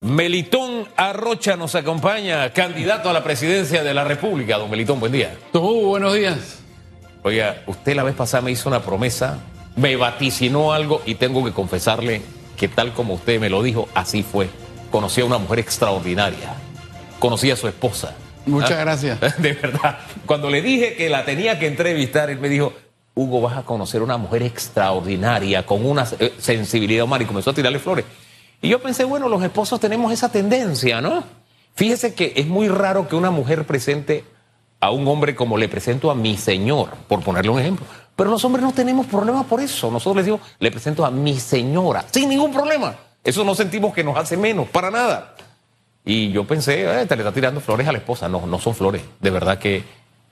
Melitón Arrocha nos acompaña, candidato a la presidencia de la República. Don Melitón, buen día. Tú, buenos días. Oiga, usted la vez pasada me hizo una promesa, me vaticinó algo y tengo que confesarle que tal como usted me lo dijo, así fue. Conocí a una mujer extraordinaria. Conocí a su esposa. Muchas ¿Ah? gracias. De verdad. Cuando le dije que la tenía que entrevistar, él me dijo, Hugo, vas a conocer a una mujer extraordinaria, con una eh, sensibilidad humana, y comenzó a tirarle flores. Y yo pensé, bueno, los esposos tenemos esa tendencia, ¿no? Fíjese que es muy raro que una mujer presente a un hombre como le presento a mi señor, por ponerle un ejemplo. Pero los hombres no tenemos problema por eso. Nosotros les digo, le presento a mi señora, sin ningún problema. Eso no sentimos que nos hace menos, para nada. Y yo pensé, eh, te le está tirando flores a la esposa. No, no son flores. De verdad que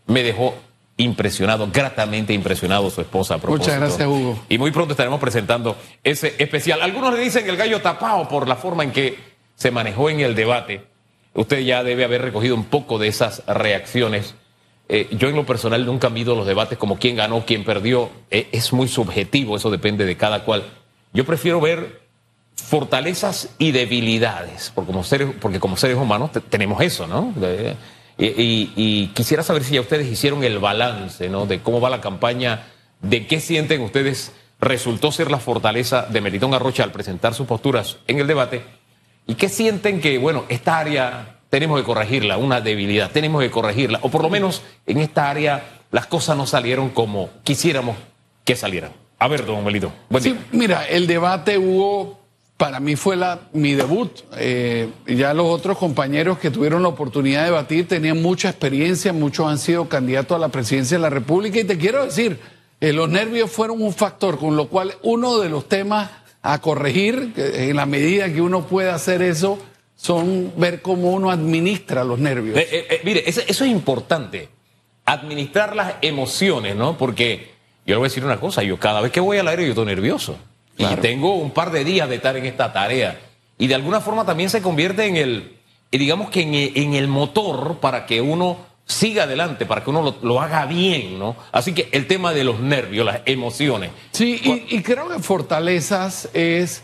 me dejó impresionado, gratamente impresionado su esposa. A propósito. Muchas gracias, Hugo. Y muy pronto estaremos presentando ese especial. Algunos le dicen el gallo tapado por la forma en que se manejó en el debate. Usted ya debe haber recogido un poco de esas reacciones. Eh, yo en lo personal nunca mido los debates como quién ganó, quién perdió. Eh, es muy subjetivo, eso depende de cada cual. Yo prefiero ver fortalezas y debilidades, porque como seres, porque como seres humanos te- tenemos eso, ¿no? De- y, y- y quisiera saber si ya ustedes hicieron el balance, ¿no? De cómo va la campaña, de qué sienten ustedes resultó ser la fortaleza de Melitón Arrocha al presentar sus posturas en el debate, y qué sienten que, bueno, esta área tenemos que corregirla, una debilidad, tenemos que corregirla, o por lo menos en esta área las cosas no salieron como quisiéramos que salieran. A ver, don buen día. Sí, mira, el debate hubo, para mí fue la, mi debut. Eh, ya los otros compañeros que tuvieron la oportunidad de debatir tenían mucha experiencia, muchos han sido candidatos a la presidencia de la República y te quiero decir, eh, los nervios fueron un factor, con lo cual uno de los temas a corregir, en la medida que uno pueda hacer eso, son ver cómo uno administra los nervios. Eh, mire, eso, eso es importante. Administrar las emociones, ¿no? Porque yo le voy a decir una cosa, yo cada vez que voy al aire yo estoy nervioso. Claro. Y tengo un par de días de estar en esta tarea. Y de alguna forma también se convierte en el, eh, digamos que en el, en el motor para que uno siga adelante, para que uno lo, lo haga bien, ¿no? Así que el tema de los nervios, las emociones. Sí, y, y creo que fortalezas es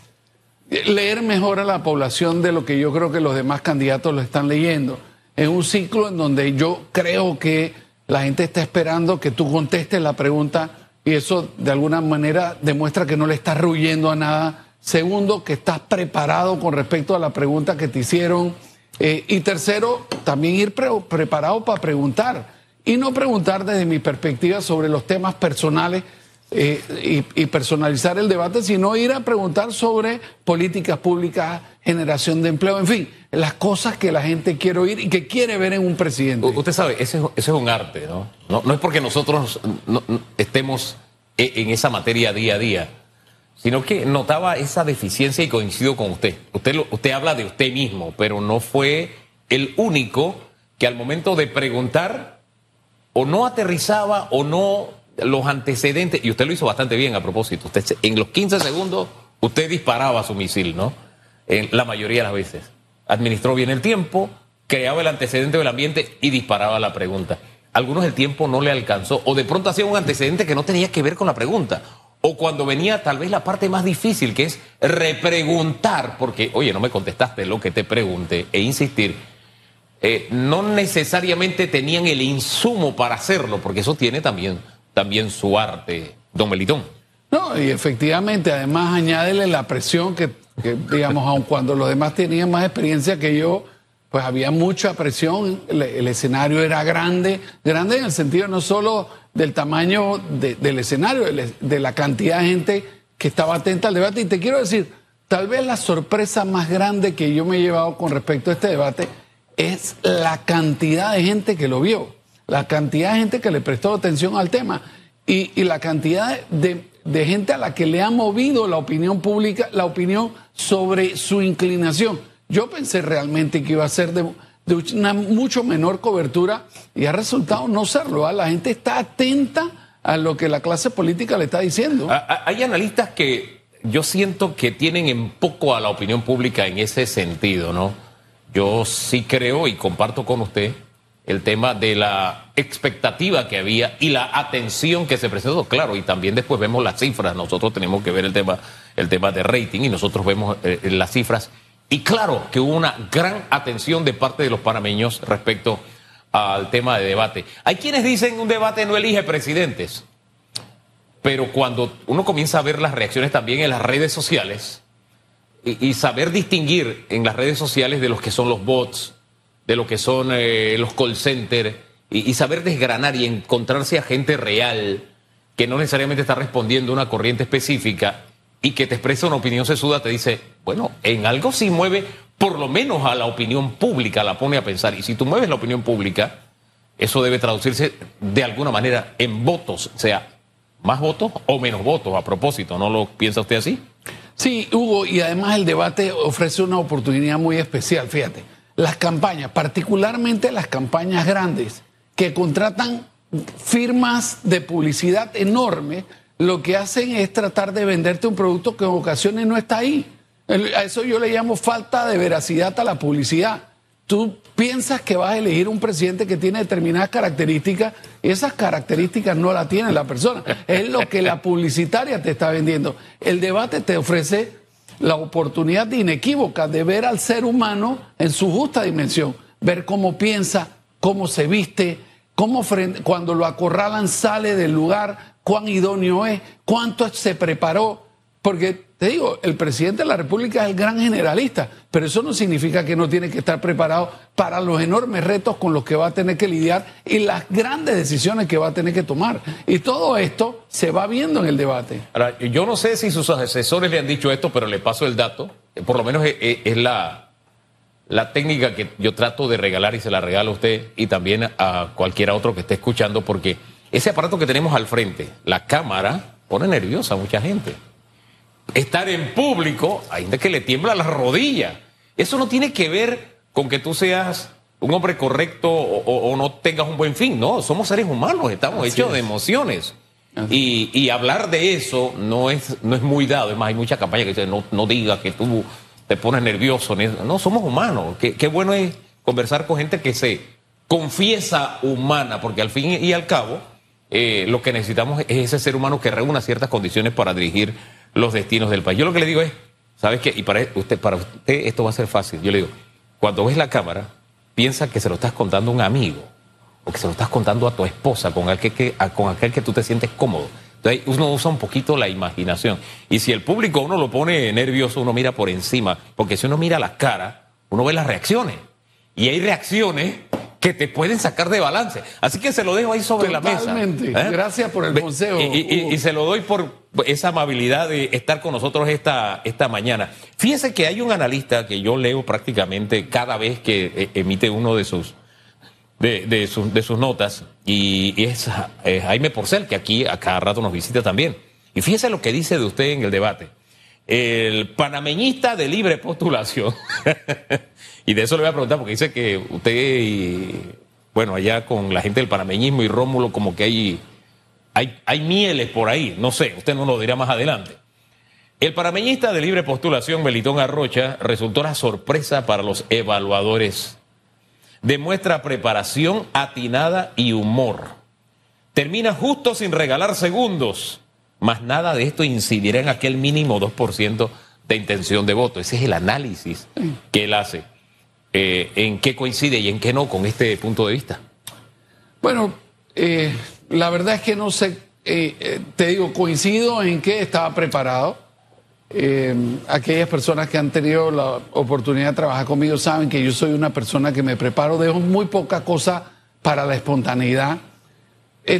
leer mejor a la población de lo que yo creo que los demás candidatos lo están leyendo. Es un ciclo en donde yo creo que la gente está esperando que tú contestes la pregunta y eso de alguna manera demuestra que no le estás rehuyendo a nada. Segundo, que estás preparado con respecto a la pregunta que te hicieron. Eh, y tercero, también ir pre- preparado para preguntar. Y no preguntar desde mi perspectiva sobre los temas personales eh, y personalizar el debate, sino ir a preguntar sobre políticas públicas, generación de empleo, en fin, las cosas que la gente quiere oír y que quiere ver en un presidente. Usted sabe, ese, es- ese es un arte, ¿no? No, es porque nosotros no- no estemos e- en esa materia día a día, sino que notaba esa deficiencia y coincido con usted. Usted, lo- usted habla de usted mismo, pero no fue el único que al momento de preguntar o no aterrizaba o no los antecedentes, y usted lo hizo bastante bien a propósito, usted en los 15 segundos usted disparaba su misil, ¿no? En la mayoría de las veces. Administró bien el tiempo, creaba el antecedente del ambiente y disparaba la pregunta. Algunos el tiempo no le alcanzó, o de pronto hacía un antecedente que no tenía que ver con la pregunta. O cuando venía tal vez la parte más difícil, que es repreguntar, porque, oye, no me contestaste lo que te pregunté, e insistir, eh, no necesariamente tenían el insumo para hacerlo, porque eso tiene también, también su arte, don Melitón. No, y efectivamente, además añádele la presión que, que, digamos, aun cuando los demás tenían más experiencia que yo, pues había mucha presión, el, escenario era grande, grande en el sentido no solo del tamaño de- del escenario, de, la cantidad de gente que estaba atenta al debate. Y te quiero decir, tal vez la sorpresa más grande que yo me he llevado con respecto a este debate es la cantidad de gente que lo vio, la cantidad de gente que le prestó atención al tema y la cantidad de, de gente a la que le ha movido la opinión pública, la opinión sobre su inclinación. Yo pensé realmente que iba a ser de, una mucho menor cobertura y ha resultado no serlo. ¿ah? La gente está atenta a lo que la clase política le está diciendo. A- a- Hay analistas que yo siento que tienen en poco a la opinión pública en ese sentido, ¿no? Yo sí creo y comparto con usted el tema de la expectativa que había y la atención que se presentó, claro, y también después vemos las cifras, nosotros tenemos que ver el tema, el tema de rating y nosotros vemos eh, las cifras. Y claro que hubo una gran atención de parte de los panameños respecto al tema de debate. Hay quienes dicen un debate no elige presidentes, pero cuando uno comienza a ver las reacciones también en las redes sociales y, saber distinguir en las redes sociales de los que son los bots, de lo que son eh, los call centers, y, saber desgranar y encontrarse a gente real que no necesariamente está respondiendo a una corriente específica y que te expresa una opinión sesuda, te dice, bueno, en algo sí mueve por lo menos a la opinión pública, la pone a pensar. Y si tú mueves la opinión pública, eso debe traducirse de alguna manera en votos, o sea, más votos o menos votos a propósito, ¿no lo piensa usted así? Sí, Hugo, y además el debate ofrece una oportunidad muy especial, fíjate. Las campañas, particularmente las campañas grandes, que contratan firmas de publicidad enormes, lo que hacen es tratar de venderte un producto que en ocasiones no está ahí. A eso yo le llamo falta de veracidad a la publicidad. Tú piensas que vas a elegir un presidente que tiene determinadas características y esas características no la tiene la persona. Es lo que la publicitaria te está vendiendo. El debate te ofrece la oportunidad inequívoca de ver al ser humano en su justa dimensión, ver cómo piensa, cómo se viste, cómo cuando lo acorralan sale del lugar, cuán idóneo es, cuánto se preparó. Porque te digo, el presidente de la República es el gran generalista, pero eso no significa que no tiene que estar preparado para los enormes retos con los que va a tener que lidiar y las grandes decisiones que va a tener que tomar. Y todo esto se va viendo en el debate. Ahora, yo no sé si sus asesores le han dicho esto, pero le paso el dato. Por lo menos es, la, la técnica que yo trato de regalar y se la regalo a usted y también a cualquiera otro que esté escuchando, porque ese aparato que tenemos al frente, la cámara, pone nerviosa a mucha gente estar en público, hay gente que le tiembla la rodilla. Eso no tiene que ver con que tú seas un hombre correcto o, no tengas un buen fin. No, somos seres humanos, estamos hechos de emociones. Y, hablar de eso no es, no es muy dado. Es más, hay mucha campaña que dice, no, no digas que tú te pones nervioso. No, somos humanos. Qué, bueno es conversar con gente que se confiesa humana, porque al fin y al cabo eh, lo que necesitamos es ese ser humano que reúna ciertas condiciones para dirigir los destinos del país. Yo lo que le digo es, ¿sabes qué? Y para usted, para usted esto va a ser fácil. Yo le digo, cuando ves la cámara, piensa que se lo estás contando a un amigo o que se lo estás contando a tu esposa, con aquel que, con aquel que tú te sientes cómodo. Entonces uno usa un poquito la imaginación. Y si el público uno lo pone nervioso, uno mira por encima, porque si uno mira la cara, uno ve las reacciones. Y hay reacciones que te pueden sacar de balance. Así que se lo dejo ahí sobre la mesa. ¿eh? Gracias por el consejo. Y, se lo doy por esa amabilidad de estar con nosotros esta, esta mañana. Fíjese que hay un analista que yo leo prácticamente cada vez que eh, emite uno de sus, de, sus, de sus notas, y, es eh, Jaime Porcel, que aquí a cada rato nos visita también. Y fíjese lo que dice de usted en el debate. El panameñista de libre postulación. Y de eso le voy a preguntar, porque dice que usted, y, bueno, allá con la gente del panameñismo y Rómulo, como que hay, hay, hay mieles por ahí. No sé, usted no lo dirá más adelante. El panameñista de libre postulación, Belitón Arrocha, resultó la sorpresa para los evaluadores. Demuestra preparación atinada y humor. Termina justo sin regalar segundos. Más nada de esto incidirá en aquel mínimo 2% de intención de voto. Ese es el análisis que él hace. Eh, en qué coincide y en qué no con este punto de vista. Bueno, eh, la verdad es que no sé, eh, te digo, coincido en que estaba preparado. aquellas personas que han tenido la oportunidad de trabajar conmigo saben que yo soy una persona que me preparo, dejo muy poca cosa para la espontaneidad.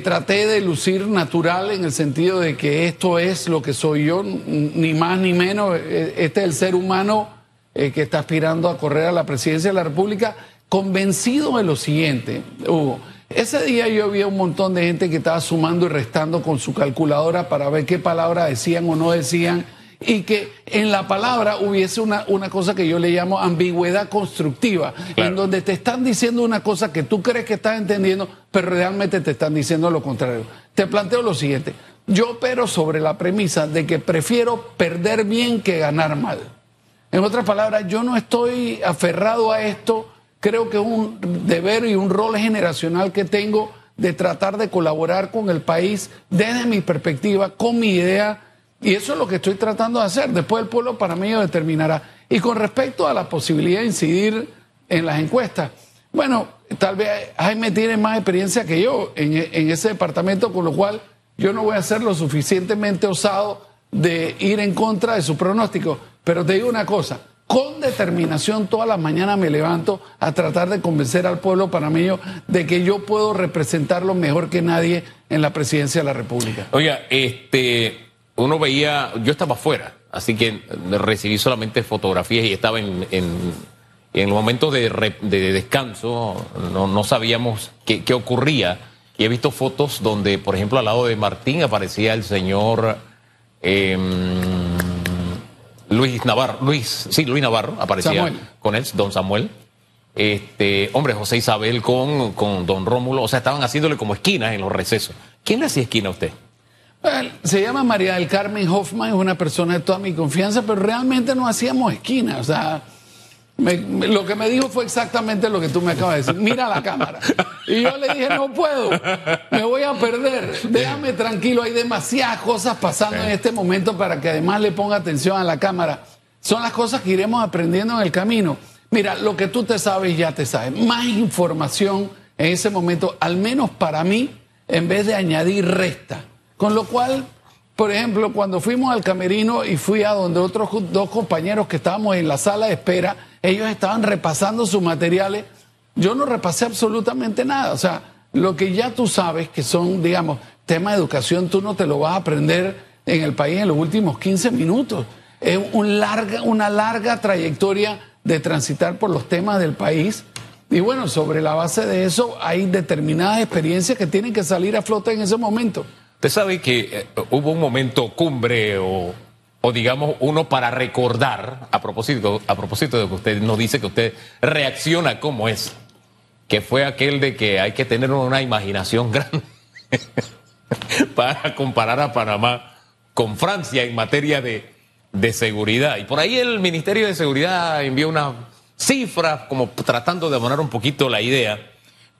Traté de lucir natural en el sentido de que esto es lo que soy yo, ni más ni menos. Este es el ser humano eh, que está aspirando a correr a la presidencia de la República, convencido de lo siguiente, Hugo. Ese día yo vi un montón de gente que estaba sumando y restando con su calculadora para ver qué palabras decían o no decían y que en la palabra hubiese una, una cosa que yo le llamo ambigüedad constructiva, en donde te están diciendo una cosa que tú crees que estás entendiendo, pero realmente te están diciendo lo contrario. Te planteo lo siguiente, yo opero sobre la premisa de que prefiero perder bien que ganar mal. En otras palabras, yo no estoy aferrado a esto, creo que es un deber y un rol generacional que tengo de tratar de colaborar con el país desde mi perspectiva, con mi idea, y eso es lo que estoy tratando de hacer. Después el pueblo para mí determinará. Y con respecto a la posibilidad de incidir en las encuestas, bueno, tal vez Jaime tiene más experiencia que yo en, en ese departamento, con lo cual yo no voy a ser lo suficientemente osado de ir en contra de su pronóstico. Pero te digo una cosa, con determinación todas las mañanas me levanto a tratar de convencer al pueblo panameño de que yo puedo representarlo mejor que nadie en la presidencia de la República. Oiga, este, uno veía, yo estaba afuera, así que recibí solamente fotografías y estaba en, en, en los momentos de, de descanso, no, no sabíamos qué, qué, ocurría. Y he visto fotos donde, por ejemplo, al lado de Martín aparecía el señor eh, Luis Navarro, Luis, sí, Luis Navarro aparecía Samuel. con él, don Samuel. Este, hombre, José Isabel con, con don Rómulo, o sea, estaban haciéndole como esquinas en los recesos. ¿Quién le hacía esquina a usted? Se llama María del Carmen Hoffman, es una persona de toda mi confianza, pero realmente no hacíamos esquina, o sea, me, me, lo que me dijo fue exactamente lo que tú me acabas de decir. Mira la cámara. Y yo le dije, no puedo, me voy a perder. Déjame tranquilo, hay demasiadas cosas pasando en este momento para que además le ponga atención a la cámara. Son las cosas que iremos aprendiendo en el camino. Mira, lo que tú te sabes, ya te sabes. Más información en ese momento, al menos para mí, en vez de añadir, resta. Con lo cual, por ejemplo, cuando fuimos al camerino y fui a donde otros dos compañeros que estábamos en la sala de espera, ellos estaban repasando sus materiales. Yo no repasé absolutamente nada. O sea, lo que ya tú sabes que son, digamos, temas de educación, tú no te lo vas a aprender en el país en los últimos 15 minutos. Es un larga, una larga trayectoria de transitar por los temas del país. Y bueno, sobre la base de eso hay determinadas experiencias que tienen que salir a flote en ese momento. Usted sabe que eh, hubo un momento cumbre o digamos uno para recordar, a propósito, a propósito de que usted nos dice que usted reacciona como es, que fue aquel de que hay que tener una imaginación grande para comparar a Panamá con Francia en materia de, de seguridad. Y por ahí el Ministerio de Seguridad envió una cifra como tratando de abonar un poquito la idea,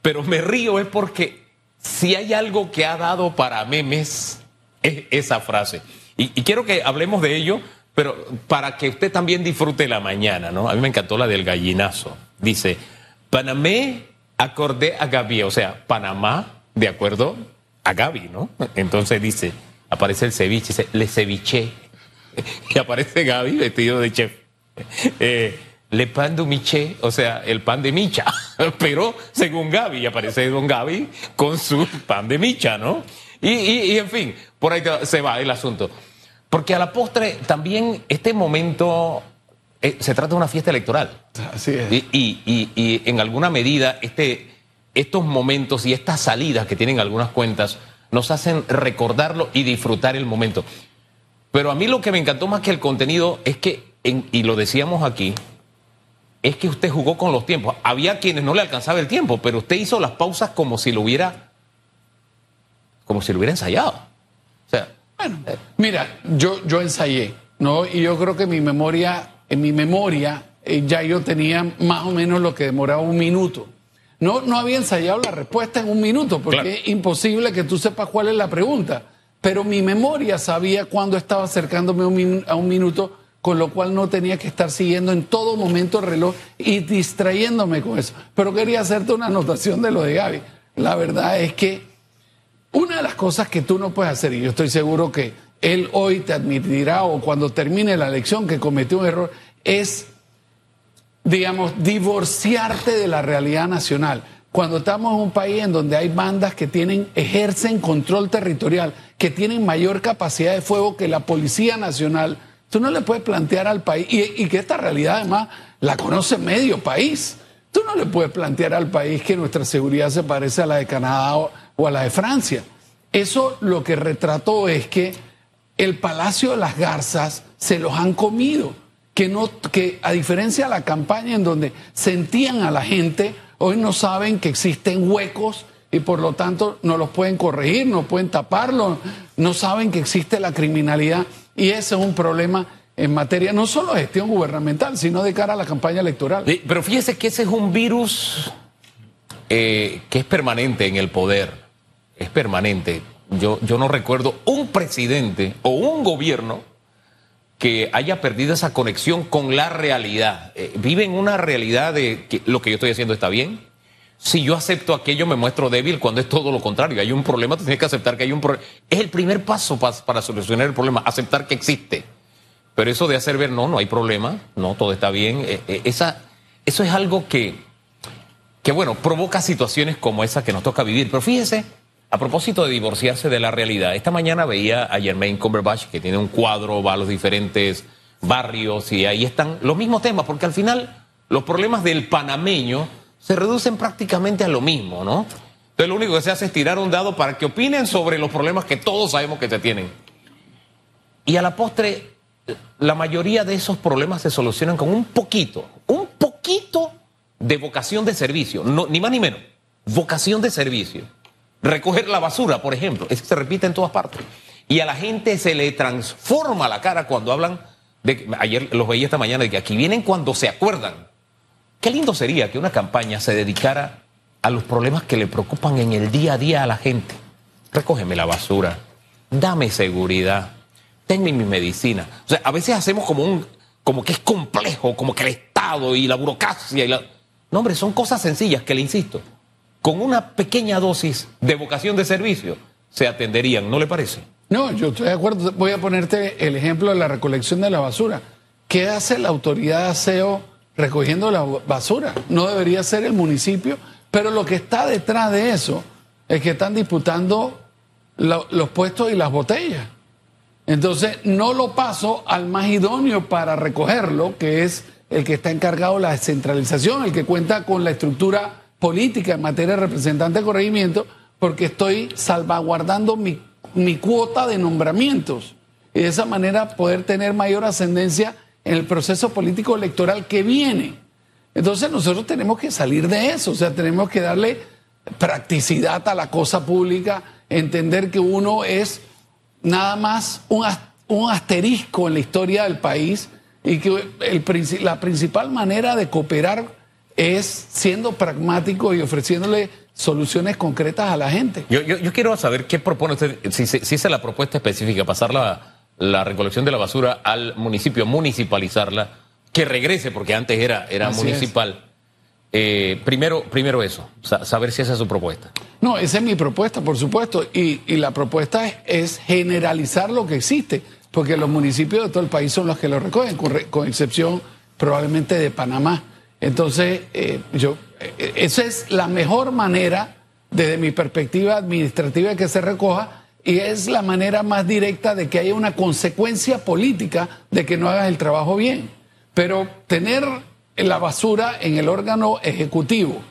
pero me río es porque si hay algo que ha dado para memes es esa frase. Y, quiero que hablemos de ello, pero para que usted también disfrute la mañana, ¿no? A mí me encantó la del gallinazo. Dice, Panamé acordé a Gaby, o sea, Panamá de acuerdo a Gaby, ¿no? Entonces dice, aparece el ceviche, dice, le ceviché. Y aparece Gaby vestido de chef. Eh, le pan de miché, o sea, el pan de micha. Pero según Gaby, aparece don Gaby con su pan de micha, ¿no? Y, y, y, en fin, por ahí se va el asunto. Porque a la postre también este momento eh, se trata de una fiesta electoral. Así es. Y, y, en alguna medida este, estos momentos y estas salidas que tienen algunas cuentas nos hacen recordarlo y disfrutar el momento. Pero a mí lo que me encantó más que el contenido es que, en, y lo decíamos aquí, es que usted jugó con los tiempos. Había quienes no le alcanzaba el tiempo, pero usted hizo las pausas como si lo hubiera como si lo hubiera ensayado. O sea, bueno, mira, yo, yo ensayé, ¿no? Y yo creo que mi memoria, en mi memoria, eh, ya yo tenía más o menos lo que demoraba un minuto. No, no había ensayado la respuesta en un minuto, porque claro. es imposible que tú sepas cuál es la pregunta. Pero mi memoria sabía cuándo estaba acercándome un a un minuto, con lo cual no tenía que estar siguiendo en todo momento el reloj y distrayéndome con eso. Pero quería hacerte una anotación de lo de Gaby. La verdad es que una de las cosas que tú no puedes hacer, y yo estoy seguro que él hoy te admitirá o cuando termine la elección que cometió un error, es, digamos, divorciarte de la realidad nacional. Cuando estamos en un país en donde hay bandas que tienen, ejercen control territorial, que tienen mayor capacidad de fuego que la Policía Nacional, tú no le puedes plantear al país, y, que esta realidad además la conoce medio país. Tú no le puedes plantear al país que nuestra seguridad se parece a la de Canadá o, a la de Francia. Eso lo que retrató es que el Palacio de las Garzas se los han comido, que, no, que a diferencia de la campaña en donde sentían a la gente, hoy no saben que existen huecos y por lo tanto no los pueden corregir, no pueden taparlo, no saben que existe la criminalidad y ese es un problema en materia no solo de gestión gubernamental, sino de cara a la campaña electoral. Pero fíjese que ese es un virus eh, que es permanente en el poder es permanente. Yo, yo no recuerdo un presidente o un gobierno que haya perdido esa conexión con la realidad. Eh, vive en una realidad de que lo que yo estoy haciendo está bien. Si yo acepto aquello, me muestro débil cuando es todo lo contrario. Hay un problema, tienes que aceptar que hay un problema. Es el primer paso para solucionar el problema, aceptar que existe. Pero eso de hacer ver, no, no hay problema, no, todo está bien, eh, eh, esa, eso es algo que, que, bueno, provoca situaciones como esa que nos toca vivir. Pero fíjese, a propósito de divorciarse de la realidad, esta mañana veía a Germain Cumberbatch, que tiene un cuadro, va a los diferentes barrios y ahí están los mismos temas, porque al final los problemas del panameño se reducen prácticamente a lo mismo, ¿no? Entonces lo único que se hace es tirar un dado para que opinen sobre los problemas que todos sabemos que se tienen. Y a la postre, la mayoría de esos problemas se solucionan con un poquito, un poquito de vocación de servicio, no, ni más ni menos, vocación de servicio. Recoger la basura, por ejemplo, es que se repite en todas partes. Y a la gente se le transforma la cara cuando hablan de, ayer los veía esta mañana, de que aquí vienen cuando se acuerdan. Qué lindo sería que una campaña se dedicara a los problemas que le preocupan en el día a día a la gente. Recógeme la basura, dame seguridad, tenme mi medicina. O sea, a veces hacemos como un, como que es complejo, como que el Estado y la burocracia y la... No, hombre, son cosas sencillas que le insisto. Con una pequeña dosis de vocación de servicio se atenderían, ¿no le parece? No, yo estoy de acuerdo. Voy a ponerte el ejemplo de la recolección de la basura. ¿Qué hace la autoridad de aseo recogiendo la basura? No debería ser el municipio, pero lo que está detrás de eso es que están disputando los puestos y las botellas. Entonces, no lo paso al más idóneo para recogerlo, que es el que está encargado de la descentralización, el que cuenta con la estructura política en materia de representante de corregimiento, porque estoy salvaguardando mi, mi cuota de nombramientos y de esa manera poder tener mayor ascendencia en el proceso político electoral que viene. Entonces nosotros tenemos que salir de eso, o sea, tenemos que darle practicidad a la cosa pública, entender que uno es nada más un, asterisco en la historia del país y que la principal manera de cooperar es siendo pragmático y ofreciéndole soluciones concretas a la gente. Yo, yo, quiero saber qué propone usted, si, si, es la propuesta específica, pasar la, recolección de la basura al municipio, municipalizarla, que regrese, porque antes era, era municipal. Eh, primero, primero eso, saber si esa es su propuesta. No, esa es mi propuesta, por supuesto. Y, la propuesta es, generalizar lo que existe, porque los municipios de todo el país son los que lo recogen, con, excepción probablemente de Panamá. Entonces, eh, yo, eh, esa es la mejor manera, desde mi perspectiva administrativa, de que se recoja y es la manera más directa de que haya una consecuencia política de que no hagas el trabajo bien. Pero tener la basura en el órgano ejecutivo,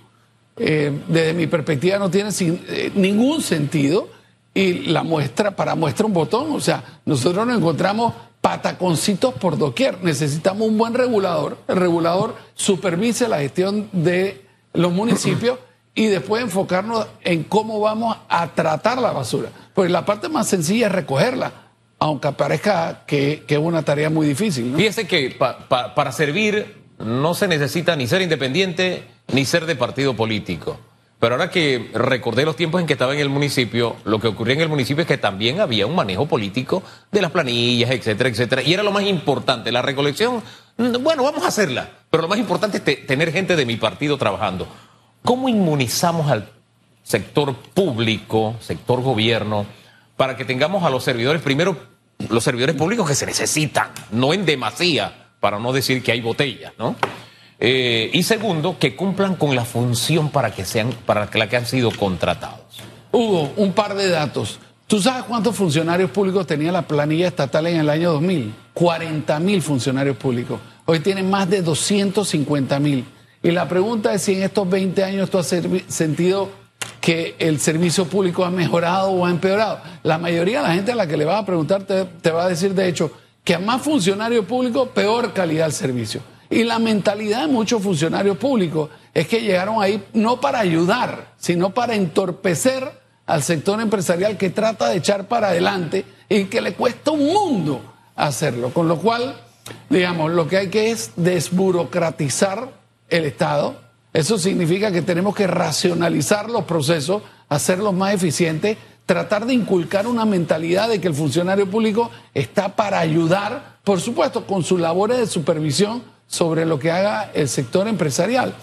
eh, desde mi perspectiva, no tiene eh, ningún sentido. Y la muestra, para muestra un botón, o sea, nosotros nos encontramos pataconcitos por doquier. Necesitamos un buen regulador. El regulador supervise la gestión de los municipios y después enfocarnos en cómo vamos a tratar la basura. Porque la parte más sencilla es recogerla, aunque parezca que, es una tarea muy difícil. Fíjese que para servir no se necesita ni ser independiente ni ser de partido político. Pero ahora que recordé los tiempos en que estaba en el municipio, lo que ocurría en el municipio es que también había un manejo político de las planillas, etcétera, etcétera. Y era lo más importante. La recolección, mm, bueno, vamos a hacerla. Pero lo más importante es tener gente de mi partido trabajando. ¿Cómo inmunizamos al sector público, sector gobierno, para que tengamos a los servidores, primero, los servidores públicos que se necesitan, no en demasía? para no decir que hay botellas, ¿no? Eh, y segundo, que cumplan con la función para que sean, para la que han sido contratados. Hugo, un par de datos. ¿Tú sabes cuántos funcionarios públicos tenía la planilla estatal en el año 2000? 40 mil funcionarios públicos. Hoy tienen más de 250 mil. Y la pregunta es si en estos 20 años tú has sentido que el servicio público ha mejorado o ha empeorado. La mayoría de la gente a la que le vas a preguntar te va a decir, de hecho, que a más funcionarios públicos, peor calidad del servicio. Y la mentalidad de muchos funcionarios públicos es que llegaron ahí no para ayudar, sino para entorpecer al sector empresarial que trata de echar para adelante y que le cuesta un mundo hacerlo. Con lo cual, digamos, lo que hay que es desburocratizar el Estado. Eso significa que tenemos que racionalizar los procesos, hacerlos más eficientes, tratar de inculcar una mentalidad de que el funcionario público está para ayudar, por supuesto, con sus labores de supervisión sobre lo que haga el sector empresarial.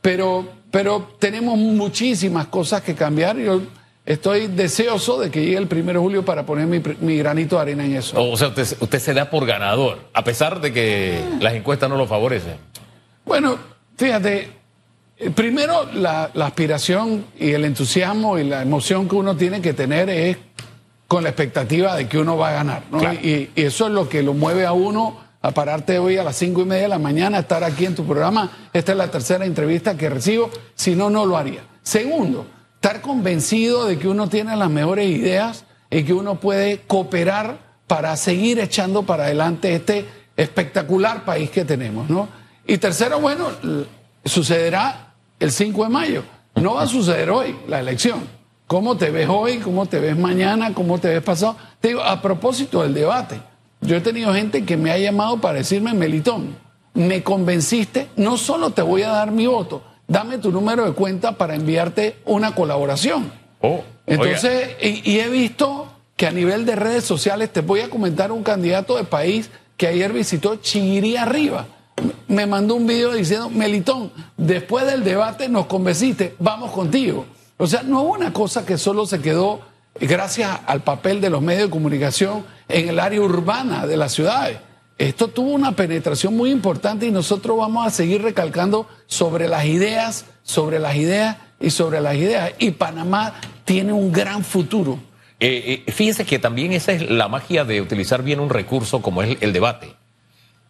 Pero, pero tenemos muchísimas cosas que cambiar. Yo estoy deseoso de que llegue el primero de julio para poner mi, granito de arena en eso. O sea, usted, usted se da por ganador, a pesar de que las encuestas no lo favorecen. Bueno, fíjate, primero la, aspiración y el entusiasmo y la emoción que uno tiene que tener es con la expectativa de que uno va a ganar. Y, eso es lo que lo mueve a uno a pararte hoy a las cinco y media de la mañana, a estar aquí en tu programa. Esta es la tercera entrevista que recibo, si no, no lo haría. Segundo, estar convencido de que uno tiene las mejores ideas y que uno puede cooperar para seguir echando para adelante este espectacular país que tenemos, ¿no? Y tercero, bueno, sucederá el 5 de mayo. No va a suceder hoy la elección. ¿Cómo te ves hoy? ¿Cómo te ves mañana? ¿Cómo te ves pasado? Te digo, a propósito del debate, yo he tenido gente que me ha llamado para decirme, Melitón, me convenciste, no solo te voy a dar mi voto, dame tu número de cuenta para enviarte una colaboración. Oh, Entonces, y, he visto que a nivel de redes sociales te voy a comentar un candidato de país que ayer visitó Chiguiría Arriba me mandó un video diciendo, Melitón, después del debate nos convenciste, vamos contigo. O sea, no es una cosa que solo se quedó gracias al papel de los medios de comunicación en el área urbana de las ciudades. Esto tuvo una penetración muy importante y nosotros vamos a seguir recalcando sobre las ideas, sobre las ideas y sobre las ideas. Y Panamá tiene un gran futuro. Eh, eh, fíjese que también esa es la magia de utilizar bien un recurso como es el debate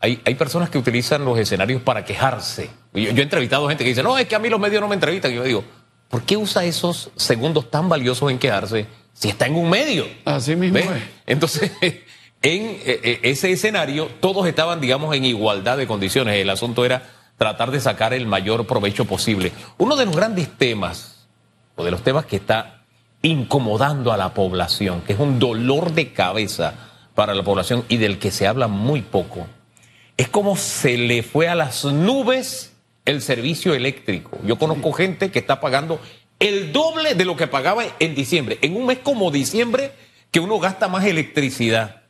hay, personas que utilizan los escenarios para quejarse. Yo, he entrevistado gente que dice, no, es que a mí los medios no me entrevistan. Y yo digo, ¿por qué usa esos segundos tan valiosos en quejarse si está en un medio? Así mismo es. Entonces, en eh, eh, ese escenario, todos estaban, digamos, en igualdad de condiciones. El asunto era tratar de sacar el mayor provecho posible. Uno de los grandes temas, o de los temas que está incomodando a la población, que es un dolor de cabeza para la población y del que se habla muy poco, es como se le fue a las nubes el servicio eléctrico. Yo conozco gente que está pagando el doble de lo que pagaba en diciembre. En un mes como diciembre, que uno gasta más electricidad.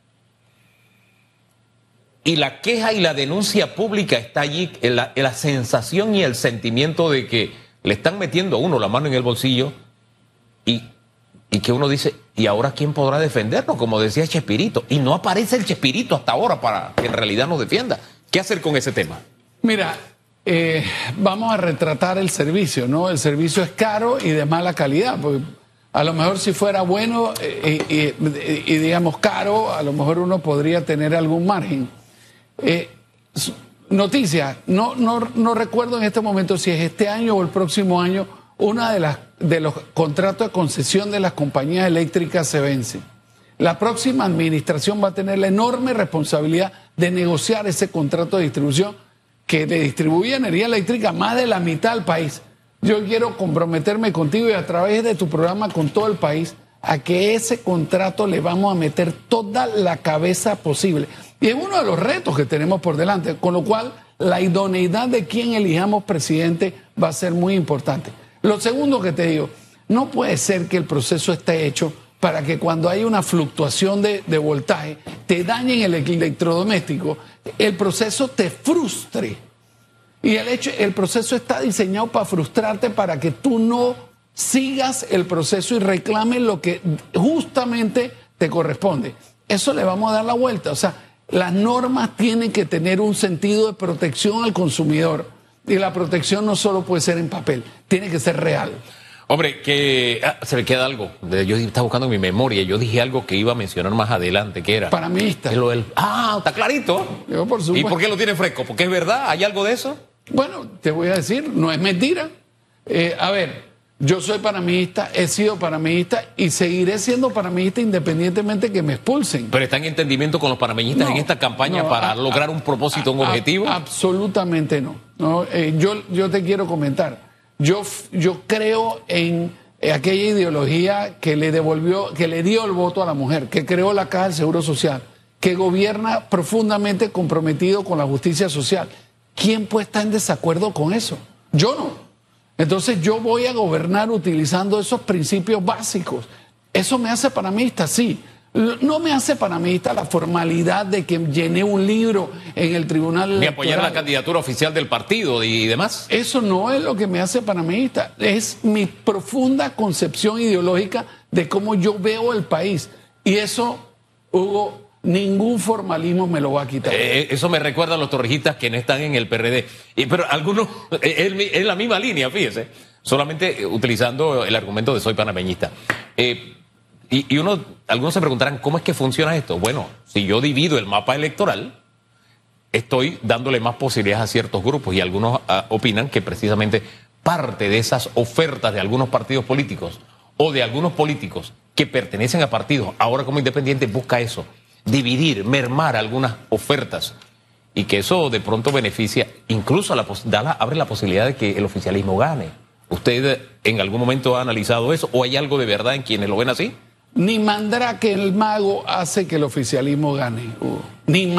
Y la queja y la denuncia pública está allí, en la, la sensación y el sentimiento de que le están metiendo a uno la mano en el bolsillo y y que uno dice, ¿y ahora quién podrá defendernos? Como decía Chespirito. Y no aparece el Chespirito hasta ahora para que en realidad nos defienda. ¿Qué hacer con ese tema? Mira, eh, vamos a retratar el servicio, ¿no? El servicio es caro y de mala calidad. Porque a lo mejor si fuera bueno eh, y, digamos caro, a lo mejor uno podría tener algún margen. Eh, noticia, no, no, no recuerdo en este momento si es este año o el próximo año una de las de los contratos de concesión de las compañías eléctricas se vence. La próxima administración va a tener la enorme responsabilidad de negociar ese contrato de distribución que le distribuye energía eléctrica más de la mitad del país. Yo quiero comprometerme contigo y a través de tu programa con todo el país a que ese contrato le vamos a meter toda la cabeza posible. Y es uno de los retos que tenemos por delante, con lo cual la idoneidad de quien elijamos presidente va a ser muy importante. Lo segundo que te digo, no puede ser que el proceso esté hecho para que cuando hay una fluctuación de, voltaje te dañen el electrodoméstico, el proceso te frustre. Y el, hecho, el proceso está diseñado para frustrarte, para que tú no sigas el proceso y reclames lo que justamente te corresponde. Eso le vamos a dar la vuelta. O sea, las normas tienen que tener un sentido de protección al consumidor. Y la protección no solo puede ser en papel, tiene que ser real. Hombre, que ah, se me queda algo. Yo estaba buscando mi memoria. Yo dije algo que iba a mencionar más adelante, que era. Para mí está. ah, está clarito. Yo, por ¿Y por qué lo tiene fresco? ¿Porque es verdad? ¿Hay algo de eso? Bueno, te voy a decir, no es mentira. Eh, a ver, yo soy panamista, he sido panamista y seguiré siendo panamista independientemente que me expulsen. ¿Pero está en entendimiento con los panameñistas en esta campaña para lograr un propósito, un objetivo? absolutamente no. no eh, yo, yo te quiero comentar. Yo, yo creo en aquella ideología que le devolvió, que le dio el voto a la mujer, que creó la Caja del Seguro Social, que gobierna profundamente comprometido con la justicia social. ¿Quién puede estar en desacuerdo con eso? Yo no. Entonces yo voy a gobernar utilizando esos principios básicos. ¿Eso me hace panamista? Sí. No me hace panamista la formalidad de que llené un libro en el tribunal Ni apoyar la candidatura oficial del partido y demás. Eso no es lo que me hace panamista. Es mi profunda concepción ideológica de cómo yo veo el país. Y eso, Hugo, ningún formalismo me lo va a quitar. Eh, eso me recuerda a los torrijistas que no están en el PRD. Y, pero algunos, es, es, la misma línea, fíjese, solamente utilizando el argumento de soy panameñista. Eh, y, uno, algunos se preguntarán, ¿cómo es que funciona esto? Bueno, si yo divido el mapa electoral, estoy dándole más posibilidades a ciertos grupos y algunos ah, opinan que precisamente parte de esas ofertas de algunos partidos políticos o de algunos políticos que pertenecen a partidos, ahora como independientes, busca eso, dividir, mermar algunas ofertas y que eso de pronto beneficia, incluso la, abre la posibilidad de que el oficialismo gane. ¿Usted en algún momento ha analizado eso o hay algo de verdad en quienes lo ven así? Ni que el mago hace que el oficialismo gane. Ni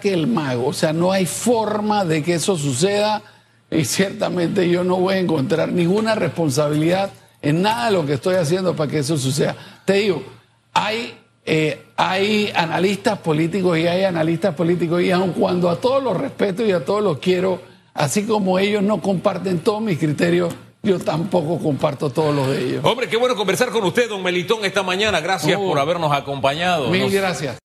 que el mago. O sea, no hay forma de que eso suceda y ciertamente yo no voy a encontrar ninguna responsabilidad en nada de lo que estoy haciendo para que eso suceda. Te digo, hay, eh, hay analistas políticos y hay analistas políticos y aun cuando a todos los respeto y a todos los quiero, así como ellos no comparten todos mis criterios, yo tampoco comparto todos los de ellos. Hombre, qué bueno conversar con usted, don Melitón, esta mañana. Gracias por habernos acompañado. Mil gracias.